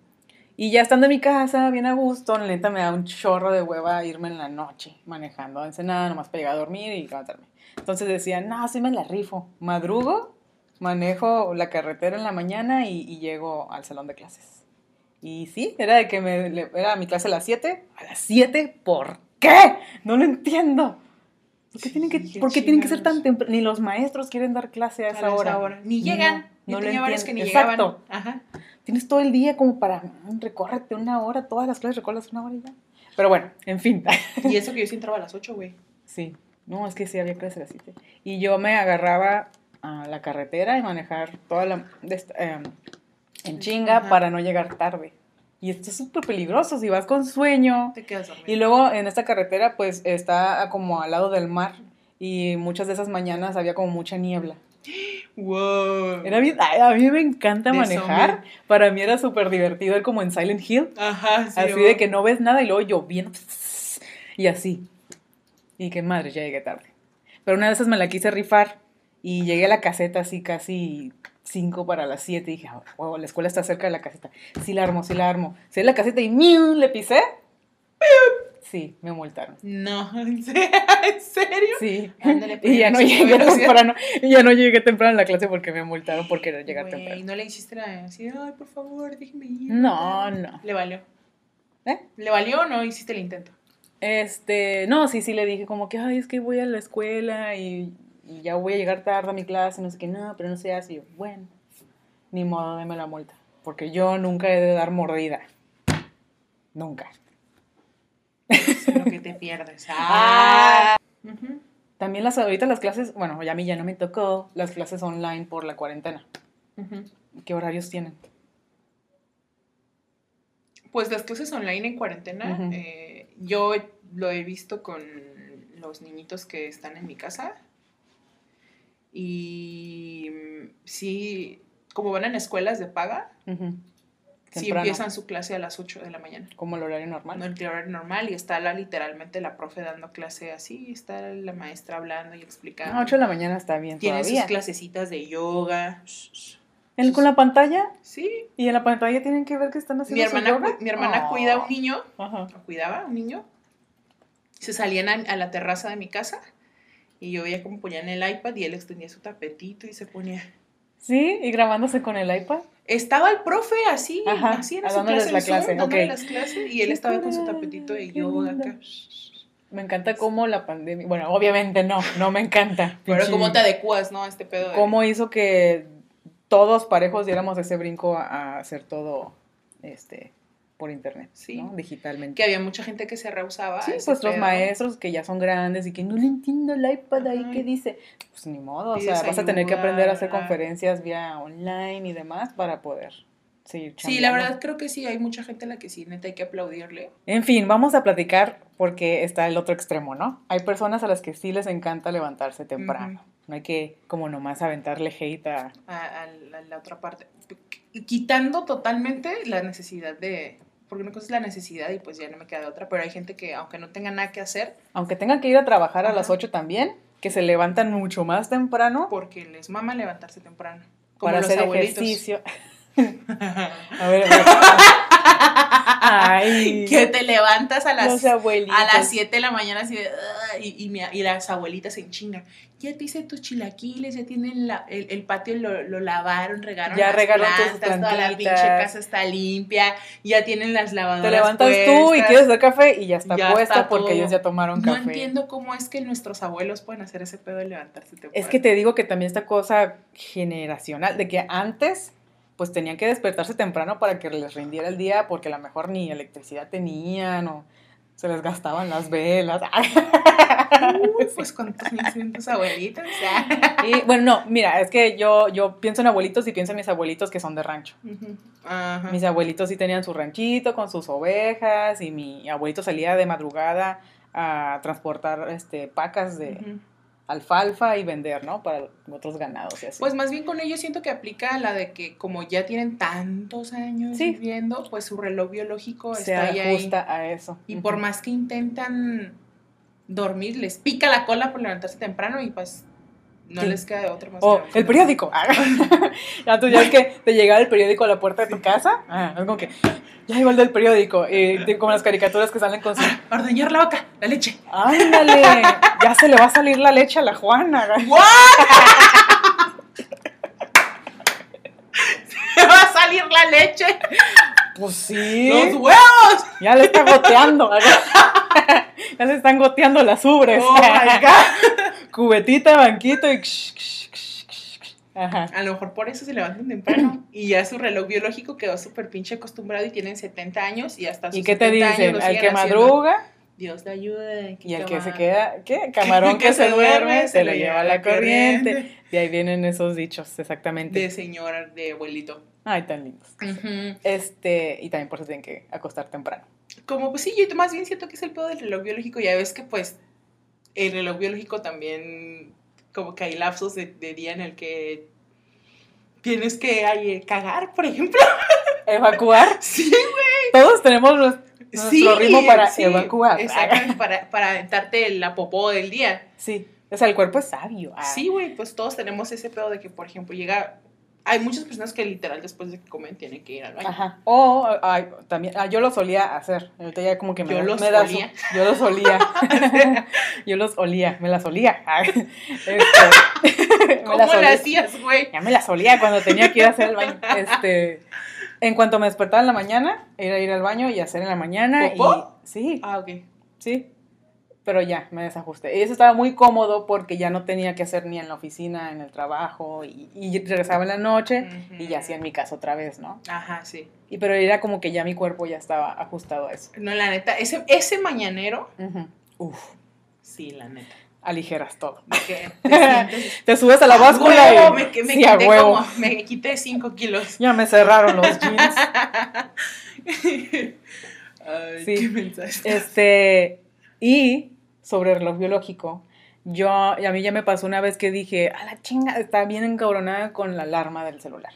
y ya estando en mi casa, bien a gusto, la neta me da un chorro de hueva irme en la noche manejando a Ensenada, nomás para llegar a dormir y levantarme. Entonces decía, no, sí me la rifo. Madrugo, manejo la carretera en la mañana y, y llego al salón de clases. Y sí, era de que me, era mi clase a las 7. ¿A las 7? ¿Por qué? No lo entiendo. ¿Por qué, Sí, tienen, que, qué por qué tienen que ser tan temprano? Ni los maestros quieren dar clase a A esa esa hora. hora. Ni llegan. no Yo tenía varios que ni entiendo. llegaban. Exacto. Ajá. Tienes todo el día como para mm, recórrete una hora, todas las clases recorres una hora y ya. Pero bueno, en fin. Y eso que yo sí entraba a las 8, güey. sí, no, es que sí había clases a las. Y yo me agarraba a la carretera y manejar toda la. em, en chinga Ajá. para no llegar tarde. Y esto es súper peligroso si vas con sueño. Te quedas dormido. Y luego en esta carretera, pues está como al lado del mar. Y muchas de esas mañanas había como mucha niebla. Wow. Era bien, a mí me encanta De manejar. zombie. Para mí era súper divertido, como en Silent Hill. Ajá, sí. así wow. de que no ves nada y luego lloviendo. Y así. Y que madre, ya llegué tarde. Pero una de esas me la quise rifar y llegué a la caseta así casi 5 para las 7 y dije, "Ah, huevo, la escuela está cerca de la caseta. Sí la armo, sí la armo. Sí la caseta y ¡miu! le pisé. Sí, me multaron. No, ¿en serio? Sí. Ándale, pues, y ya no llegué temprano. Y ya no llegué temprano a la clase porque me multaron por querer llegar temprano. no le hiciste la así, ay, por favor, déjeme ir. No, no. Le valió. ¿Eh? ¿Le valió o no hiciste el intento? Este, no, sí, sí le dije como que, ay, es que voy a la escuela y, y ya voy a llegar tarde a mi clase, no sé qué, no, pero no hace. Y yo, bueno, ni modo, deme la multa. Porque yo nunca he de dar mordida. Nunca. Lo que te pierdes. Ah. También las, ahorita las clases, bueno, ya a mí ya no me tocó las clases online por la cuarentena. ¿Qué horarios tienen? Pues las clases online en cuarentena, eh, yo lo he visto con los niñitos que están en mi casa. Y mm, sí, como van en escuelas de paga, sí Temprano, empiezan su clase a las 8 de la mañana. Como el horario normal. No el horario normal y está la, literalmente la profe dando clase así, está la maestra hablando y explicando. A 8 de la mañana está bien Tiene sus clasecitas de yoga. ¿El- ¿Con la pantalla? Sí. ¿Y en la pantalla tienen que ver que están haciendo Mi hermana, yoga? mi hermana Oh. cuida a un niño, Ajá. o cuidaba a un niño. Se salían a, a la terraza de mi casa y yo veía cómo ponían el iPad y él extendía su tapetito y se ponía. Sí, y grabándose con el iPad. Estaba el profe así, Ajá, así era su clase, la en Zoom, clase, las clases y él estaba con su tapetito yoga lindo. acá. Me encanta cómo la pandemia, bueno, obviamente no, no me encanta. Pero cómo te adecuas, ¿no? A este pedo de... cómo hizo que todos parejos diéramos ese brinco a, a hacer todo este por internet, Sí. ¿no? Digitalmente. Que había mucha gente que se rehusaba. Sí, pues los maestros que ya son grandes y que no le entiendo el iPad ahí que dice. Pues ni modo, o sea, vas a tener que aprender a hacer conferencias vía online y demás para poder seguir Sí, la verdad creo que sí, hay mucha gente a la que sí, neta, hay que aplaudirle. En fin, vamos a platicar porque está el otro extremo, ¿no? Hay personas a las que sí les encanta levantarse temprano. No hay que como nomás aventarle hate a... a, a la, a la otra parte. Qu- Quitando totalmente la necesidad de. Porque una cosa es la necesidad y pues ya no me queda de otra, pero hay gente que, aunque no tenga nada que hacer, Aunque tengan que ir a trabajar a las Ajá. 8 también, que se levantan mucho más temprano Porque les mama levantarse temprano. Como para los hacer abuelitos. ejercicio. a ver, a ver. Ay, que te levantas a las, los abuelitos. a las 7 de la mañana así de, "Ugh", y, y, mi- y las abuelitas se enchingan. Ya te hice tus chilaquiles, ya tienen la- el, el patio, lo, lo lavaron, regaron Ya las regaron tus plantas, toda la pinche casa está limpia, ya tienen las lavadoras Te levantas tú y quieres hacer café y ya está Ya puesta está porque todo. ellos ya tomaron No café. entiendo cómo es que nuestros abuelos pueden hacer ese pedo de levantarse temprano. Es que te digo que también esta cosa generacional, de que antes pues tenían que despertarse temprano para que les rindiera el día porque a lo mejor ni electricidad tenían o se les gastaban las velas. Uy, pues cuántos mil son tus abuelitos. Y, bueno, no, mira, es que yo, yo pienso en abuelitos y pienso en mis abuelitos que son de rancho. Mis abuelitos sí tenían su ranchito con sus ovejas y mi abuelito salía de madrugada a transportar este, pacas de. Alfalfa y vender, ¿no? Para otros ganados y así. Pues más bien con ellos siento que aplica la de que como ya tienen tantos años Sí. viviendo, pues su reloj biológico se está ahí. ahí. ajusta a eso. Y por más que intentan dormir, les pica la cola por levantarse temprano y pues no Sí. les queda de otra más. O que el periódico. ya tú ya es que te llegaba el periódico a la puerta de tu casa. Ah, es como que ya el del periódico. Y te- como las caricaturas que salen con su. A ordeñar la vaca, la leche. ¡Ándale! Ya se le va a salir la leche a la Juana. ¡Se va a salir la leche! Pues sí. ¡Los huevos! Ya le está goteando. ya le están goteando las ubres. ¡Oh, my God! Cubetita, banquito y. Ajá. A lo mejor por eso se levantan temprano y ya su reloj biológico quedó súper pinche acostumbrado y tienen 70 años y hasta sus ¿Y qué te 70 años dicen? Al que haciendo. madruga Dios te ayude. y el que se queda, ¿qué? Camarón que, se duerme, se lo lleva la corriente. Y ahí vienen esos dichos, exactamente. De señora, de abuelito. Ay, tan lindos. Este, y también por eso tienen que acostar temprano. Como pues sí, yo más bien siento que es el pedo del reloj biológico. Ya ves que pues el reloj biológico también como que hay lapsos de, de día en el que tienes que ay, cagar, por ejemplo. Evacuar. Sí, Todos tenemos nues- nuestro sí, ritmo para sí, evacuar. Exactamente, para, para la popó del día. Sí. O sea, el cuerpo es sabio. Ah. Sí, güey, pues todos tenemos ese pedo de que, por ejemplo, llega... Hay muchas personas que literal después de que comen tienen que ir al baño. Ajá. O ay, también, ah, yo lo solía hacer. Ahorita ya como que me, Yo los me da su- olía. yo los olía. yo los olía, me las olía. Este, ¿Cómo las olía. hacías, güey? Ya me las olía cuando tenía que ir a hacer el baño. Este, en cuanto me despertaba en la mañana, era ir al baño y hacer en la mañana. ¿Popó? Y, sí, Ah, ok. sí. Pero ya, me desajusté. Y eso estaba muy cómodo porque ya no tenía que hacer ni en la oficina, en el trabajo. Y, y regresaba en la noche y ya hacía en mi casa otra vez, ¿no? Ajá, sí. Y pero era como que ya mi cuerpo ya estaba ajustado a eso. No, la neta, ese, ese mañanero, Ujú. Uf, sí, la neta. aligeras todo. Te. Te subes a la ¡A báscula huevo! y Me, sí, a quité huevo. como... Me quité 5 kilos. Ya me cerraron los jeans. Ay, Sí. qué mensaje. Este, y sobre el reloj biológico, yo, a mí ya me pasó una vez que dije, a la chinga, estaba bien encabronada con la alarma del celular.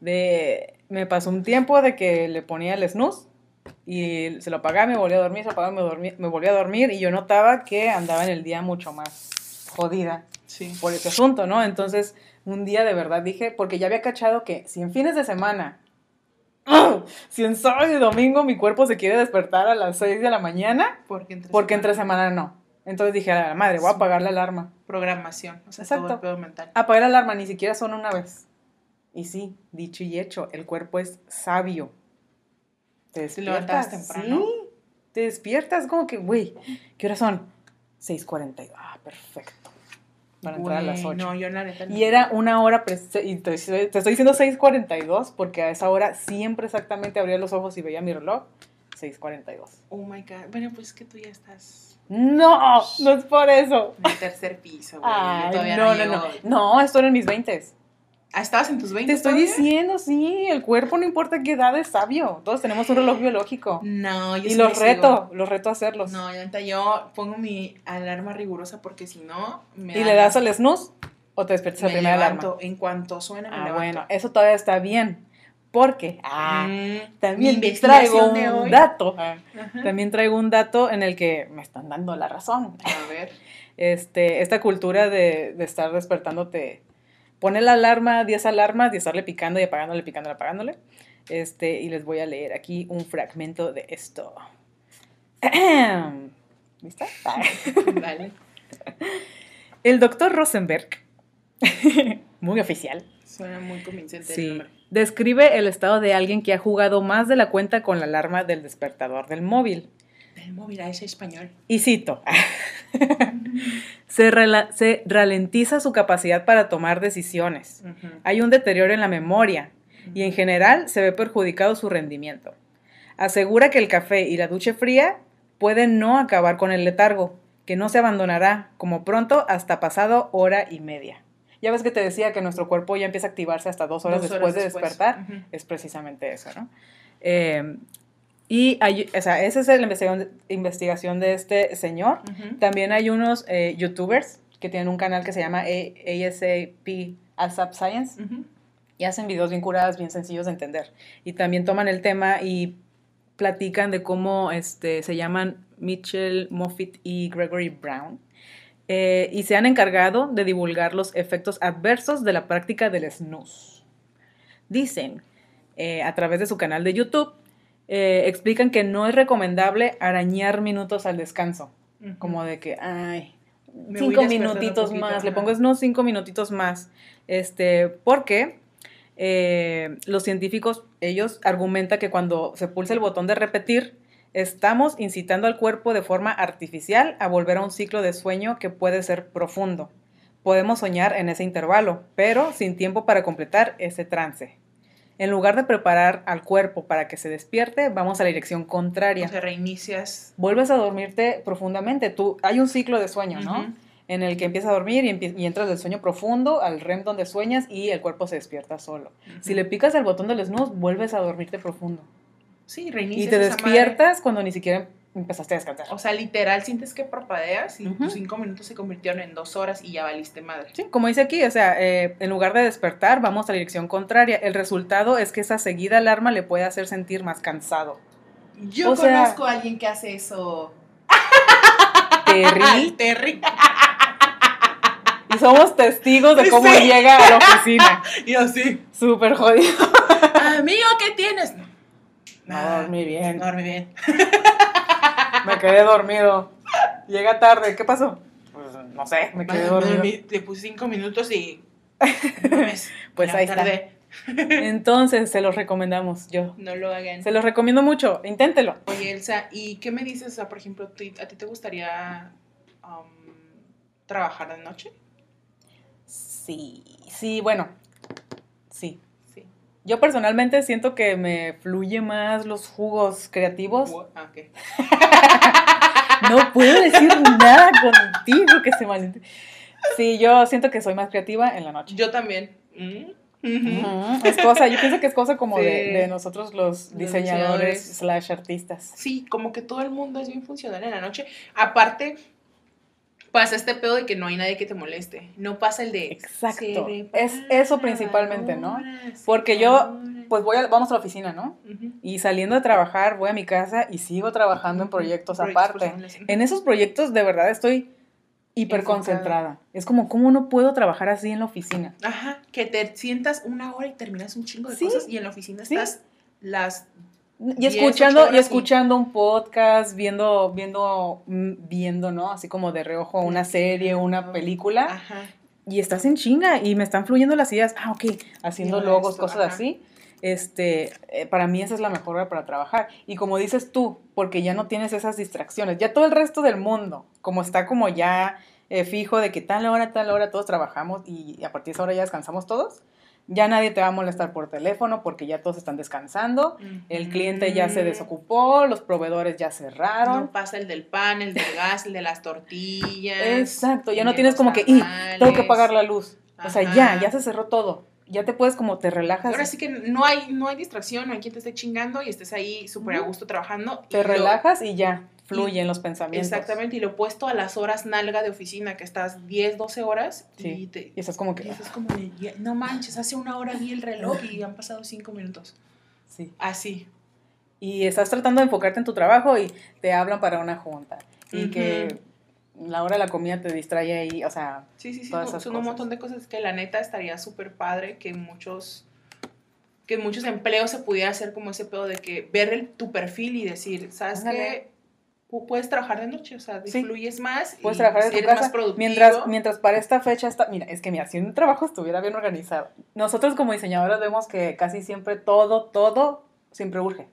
De, me pasó un tiempo de que le ponía el snooze y se lo apagaba, me volvía a dormir, se lo apagaba, me, dormía- me volvía a dormir y yo notaba que andaba en el día mucho más jodida Sí. por ese asunto, ¿no? Entonces, un día de verdad dije, porque ya había cachado que si en fines de semana, si en sábado y domingo mi cuerpo se quiere despertar a las 6 de la mañana, Porque entre, porque entre semana- semana no. Entonces dije, a la madre, voy a apagar la alarma. Programación. O sea, Exacto. todo el pedo mental. Apagué la alarma, ni siquiera son una vez. Y sí, dicho y hecho, el cuerpo es sabio. Te Te despiertas. temprano. Sí, te despiertas como que, güey, ¿qué horas son? 6.42. Ah, perfecto. Para entrar a las Güey, 8. No, yo la neta no. Y era una hora, y te, te estoy diciendo 6.42 porque a esa hora siempre exactamente abría los ojos y veía mi reloj. 6.42. Oh my god. Bueno, pues es que tú ya estás No, no es por eso. en el tercer piso, güey. No, no, llego. no. No, esto era en mis 20. Ah, ¿estabas en tus 20 Te estoy todavía? diciendo, sí, el cuerpo no importa qué edad es sabio. Todos tenemos un reloj biológico. No, yo Y sí los reto, los reto a hacerlos. No, neta, yo pongo mi alarma rigurosa porque si no me ¿Y da- le das al snooze o te despiertas a primera levanto. alarma? En cuanto suena, me Ah, levanto. bueno, eso todavía está bien. Porque ah, Mm, también traigo un dato. ah. También traigo un dato en el que me están dando la razón. A ver. Este, esta cultura de, de estar despertándote, poner la alarma, 10 alarmas y estarle picando y apagándole, picándole, apagándole. Este, y les voy a leer aquí un fragmento de esto. ¿Lista? Dale. El doctor Rosenberg, muy oficial, Suena muy convincente el sí, nombre. describe el estado de alguien que ha jugado más de la cuenta con la alarma del despertador del móvil. El móvil a ese español. Y cito, se, ralentiza su capacidad para tomar decisiones. Hay un deterioro en la memoria y en general se ve perjudicado su rendimiento. Asegura que el café y la ducha fría pueden no acabar con el letargo, que no se abandonará como pronto hasta pasado hora y media. Ya ves que te decía que nuestro cuerpo ya empieza a activarse hasta dos horas Dos después de despertar. Es precisamente eso, ¿no? Eh, y hay, o sea, esa es la investigación, investigación de este señor. También hay unos eh, youtubers que tienen un canal que se llama A- ASAP, ASAP Science y hacen videos bien curados, bien sencillos de entender. Y también toman el tema y platican de cómo este, se llaman Mitchell Moffitt y Gregory Brown. eh, y se han encargado de divulgar los efectos adversos de la práctica del snooze. Dicen, eh, a través de su canal de YouTube, eh, explican que no es recomendable arañar minutos al descanso. Como de que, ay, Me cinco minutitos poquito, más, le pongo unos cinco minutitos más. Este, porque eh, los científicos, ellos argumentan que cuando se pulsa el botón de repetir, estamos incitando al cuerpo de forma artificial a volver a un ciclo de sueño que puede ser profundo. Podemos soñar en ese intervalo, pero sin tiempo para completar ese trance. En lugar de preparar al cuerpo para que se despierte, vamos a la dirección contraria O sea, reinicias. vuelves a dormirte profundamente. Tú, hay un ciclo de sueño, ¿no? En el que empiezas a dormir y, empie- y entras del sueño profundo al REM donde sueñas y el cuerpo se despierta solo. Si le picas el botón del snooze, vuelves a dormirte profundo. Sí, reinicias. Y te madre. despiertas cuando ni siquiera empezaste a descansar. O sea, literal, sientes que parpadeas y tus cinco minutos se convirtieron en dos horas y ya valiste madre. Sí, como dice aquí, o sea, eh, en lugar de despertar, vamos a la dirección contraria. El resultado es que esa seguida alarma le puede hacer sentir más cansado. Yo O sea- conozco a alguien que hace eso. Terry, Terry. y somos testigos de cómo Sí. llega a la oficina. Y así. Súper jodido. Amigo, ¿qué tienes? No, No dormí bien. No dormí bien. Me quedé dormido. Llega tarde. ¿Qué pasó? Pues no sé, me quedé dormido. Le puse cinco minutos y. Pues ahí está. tardé. Entonces, se los recomendamos yo. No lo hagan. Se los recomiendo mucho. Inténtelo. Oye, Elsa, ¿y qué me dices? O sea, por ejemplo, ¿tú- ¿a ti te gustaría um, trabajar de noche? Sí, sí, bueno. Sí. Sí. Yo personalmente siento que me fluye más los jugos creativos. Ah, ok. No puedo decir nada contigo que se malentiende. Sí, yo siento que soy más creativa en la noche. Yo también. Mm, Es cosa, yo pienso que es cosa como de, Sí. de nosotros los diseñadores. slash artistas. Sí, como que todo el mundo es bien funcional en la noche. Aparte, pasa este pedo de que no hay nadie que te moleste. No pasa el de. Exacto. "Se repara Es eso principalmente, ¿no? Porque yo, ahora". Pues voy a, vamos a la oficina, ¿no? Y saliendo de trabajar, voy a mi casa y sigo trabajando en proyectos Proyectos aparte. personales. En esos proyectos de verdad estoy hiper concentrada. Es como, ¿cómo no puedo trabajar así en la oficina? Ajá, que te sientas una hora y terminas un chingo de Sí. cosas y en la oficina Sí. estás las Y escuchando, y escuchando un podcast, viendo, viendo, mm, viendo, ¿no? Así como de reojo una serie, una película. Ajá. Y estás en chinga y me están fluyendo las ideas. Ah, ok, haciendo logos, esto, cosas ajá. así. Este, eh, para mí esa es la mejor hora para trabajar. Y como dices tú, porque ya no tienes esas distracciones. Ya todo el resto del mundo, como está como ya eh, fijo de que tal hora, tal hora todos trabajamos y a partir de esa hora ya descansamos todos, ya nadie te va a molestar por teléfono porque ya todos están descansando. El cliente ya se desocupó, los proveedores ya cerraron. No pasa el del pan, el del gas, el de las tortillas. Exacto, ya no tienes como que, "Y, tamales". tengo que pagar la luz. O sea, ya, ya se cerró todo. ya te puedes como te relajas. Ahora sí que no hay, no hay distracción, no hay quien te esté chingando y estés ahí súper a gusto trabajando. Te relajas y ya fluyen los pensamientos. Exactamente, y lo opuesto a las horas nalga de oficina, que estás 10, 12 horas y, te, y estás como que... Y estás como de, no manches, hace una hora vi el reloj y han pasado 5 minutos. Sí. Así. Y estás tratando de enfocarte en tu trabajo y te hablan para una junta. Y que la hora de la comida te distrae ahí, o sea... Sí, sí, sí, son, un montón de cosas que la neta estaría súper padre que muchos que muchos empleos se pudiera hacer como ese pedo de que ver tu perfil y decir, ¿sabes qué? Puedes trabajar de noche, o sea, influyes más. Puedes trabajar de tu casa. Mientras, mientras para esta fecha está, mira, es que mira, si un trabajo estuviera bien organizado, nosotros como diseñadores vemos que casi siempre todo, todo siempre urge.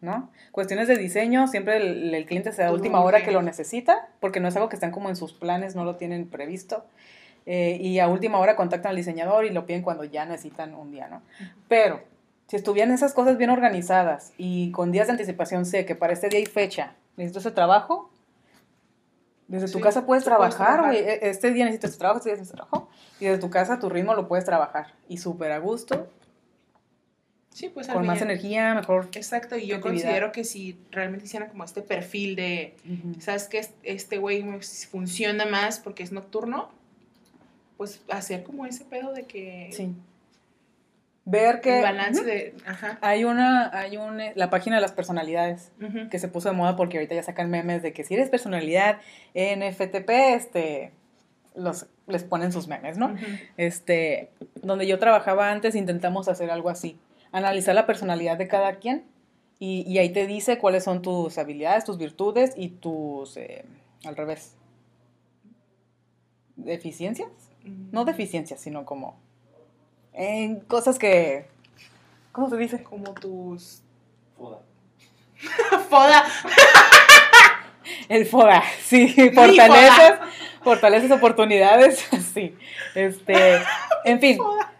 ¿No? Cuestiones de diseño, siempre el, cliente se da última hora que lo necesita, porque no es algo que están como en sus planes, no lo tienen previsto. Eh, y a última hora contactan al diseñador y lo piden cuando ya necesitan un día, ¿no? Pero si estuvieran esas cosas bien organizadas y con días de anticipación sé que para este día y fecha necesito ese trabajo, desde tu casa puedes trabajar, e, Este día necesito ese trabajo, este día necesito ese trabajo. Y desde tu casa tu ritmo lo puedes trabajar. Y súper a gusto. Sí, pues Con más energía, mejor. Exacto, y yo considero que si realmente hicieran como este perfil de, ¿sabes qué? Este güey funciona más porque es nocturno, pues hacer como ese pedo de que... Sí ver que balance de hay una hay un la página de las personalidades que se puso de moda porque ahorita ya sacan memes de que si eres personalidad en FTP este los les ponen sus memes no este donde yo trabajaba antes intentamos hacer algo así analizar la personalidad de cada quien y, y ahí te dice cuáles son tus habilidades tus virtudes y tus eh, al revés. Deficiencias no deficiencias sino como en cosas que... ¿Cómo se dice? Como tus... Foda. Foda. El foda, sí, fortalezas, fortalezas, oportunidades, sí. Este, en fin,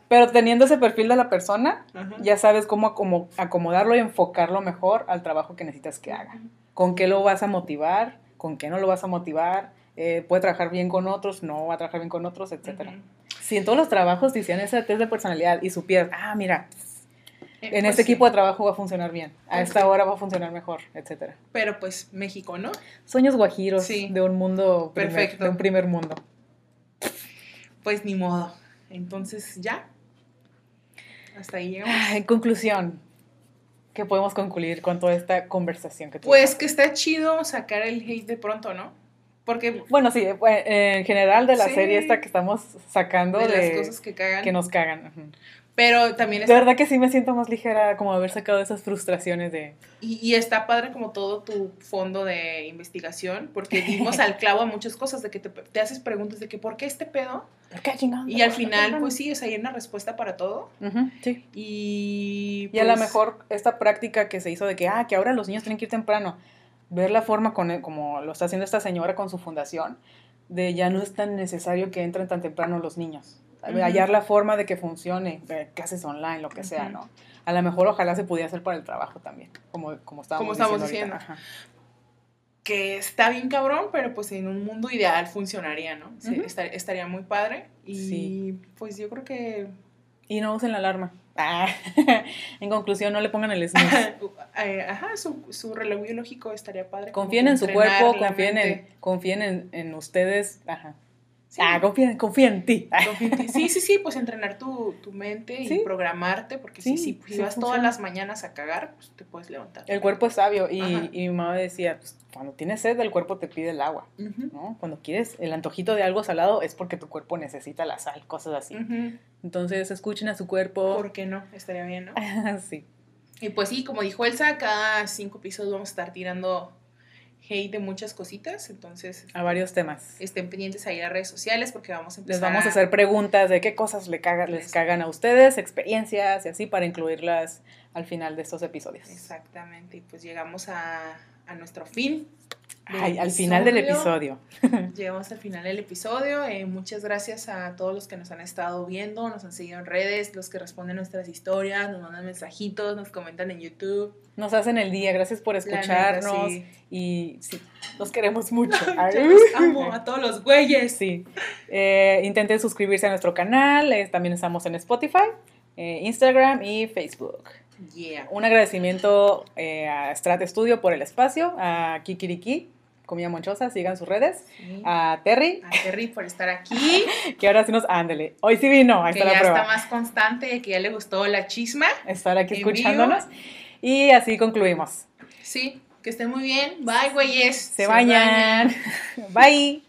pero teniendo ese perfil de la persona, ya sabes cómo acomodarlo y enfocarlo mejor al trabajo que necesitas que haga. Con qué lo vas a motivar, con qué no lo vas a motivar, eh, puede trabajar bien con otros, no va a trabajar bien con otros, etcétera si en todos los trabajos te hicieran ese test de personalidad y supieras, ah, mira, eh, en este pues equipo de trabajo va a funcionar bien, a esta hora va a funcionar mejor, etcétera. Pero pues México, ¿no? Sueños guajiros de un mundo perfecto, de un primer mundo. Pues ni modo. Entonces, ya. Hasta ahí llegamos. en conclusión, ¿qué podemos concluir con toda esta conversación que tuvimos? Pues que está chido sacar el hate de pronto, ¿no? Porque, bueno, sí, eh, en general de la serie esta que estamos sacando de, las cosas que cagan. Que nos cagan. Pero también está... De verdad que sí me siento más ligera como haber sacado esas frustraciones de... Y, y está padre como todo tu fondo de investigación, porque dimos al clavo a muchas cosas, de que te, te haces preguntas de que ¿por qué este pedo? ¿Por qué chingado? Y al final, pues sí, es ahí una respuesta para todo. sí. Y... Y a lo pues mejor esta práctica que se hizo de que, ah, que ahora los niños tienen que ir temprano ver la forma con, como lo está haciendo esta señora con su fundación, de ya no es tan necesario que entren tan temprano los niños. Hallar la forma de que funcione, clases online, lo que sea, ¿no? A lo mejor ojalá se pudiera hacer para el trabajo también, como, como estábamos, como diciendo. Que está bien cabrón, pero pues en un mundo ideal funcionaría, ¿no? estaría muy padre. Y pues yo creo que... Y no usen la alarma. Ah, en conclusión, no le pongan el snooze. Eh, ajá, su, su, reloj biológico estaría padre. Confíen en su cuerpo, confíen, en, confíen en, en, ustedes. Ajá. Ah, confía, confía, en ti. Sí, sí, sí, pues entrenar tu, tu mente y programarte, porque si, si, vas todas las mañanas a cagar, pues te puedes levantar. El cuerpo es sabio y, y, mi mamá decía, pues, cuando tienes sed, el cuerpo te pide el agua, ¿no? Cuando quieres el antojito de algo salado es porque tu cuerpo necesita la sal, cosas así. Entonces, escuchen a su cuerpo. ¿Por qué no? Estaría bien, ¿no? sí. Y pues sí, como dijo Elsa, cada cinco episodios vamos a estar tirando hate de muchas cositas, entonces... A varios temas. Estén pendientes ahí a redes sociales porque vamos a empezar... Les vamos a hacer preguntas de qué cosas le les cagan a ustedes, experiencias y así para incluirlas al final de estos episodios. Exactamente, y pues llegamos a, a nuestro fin. Ay, al final del episodio. Llegamos al final del episodio. eh, muchas gracias a todos los que nos han estado viendo, nos han seguido en redes, los que responden nuestras historias, nos mandan mensajitos, nos comentan en YouTube. Nos hacen el día, gracias por neta, escucharnos sí. y sí, los queremos mucho. Yo los amo a todos los güeyes. Sí. Eh, intenten suscribirse a nuestro canal. eh, también estamos en Spotify, Instagram y Facebook. Yeah. Un agradecimiento eh, a Strat Studio por el espacio, a Kikiriki, Comida Monchosa, sigan sus redes, Sí. a Terry, A Terry por estar aquí, que ahora sí nos ándele. Hoy sí vino, ahí que está ya la prueba. está más constante, que ya le gustó la chisma. Estar aquí escuchándonos. Y así concluimos. Sí, que estén muy bien. Bye, güeyes. Se, bañan. Bye.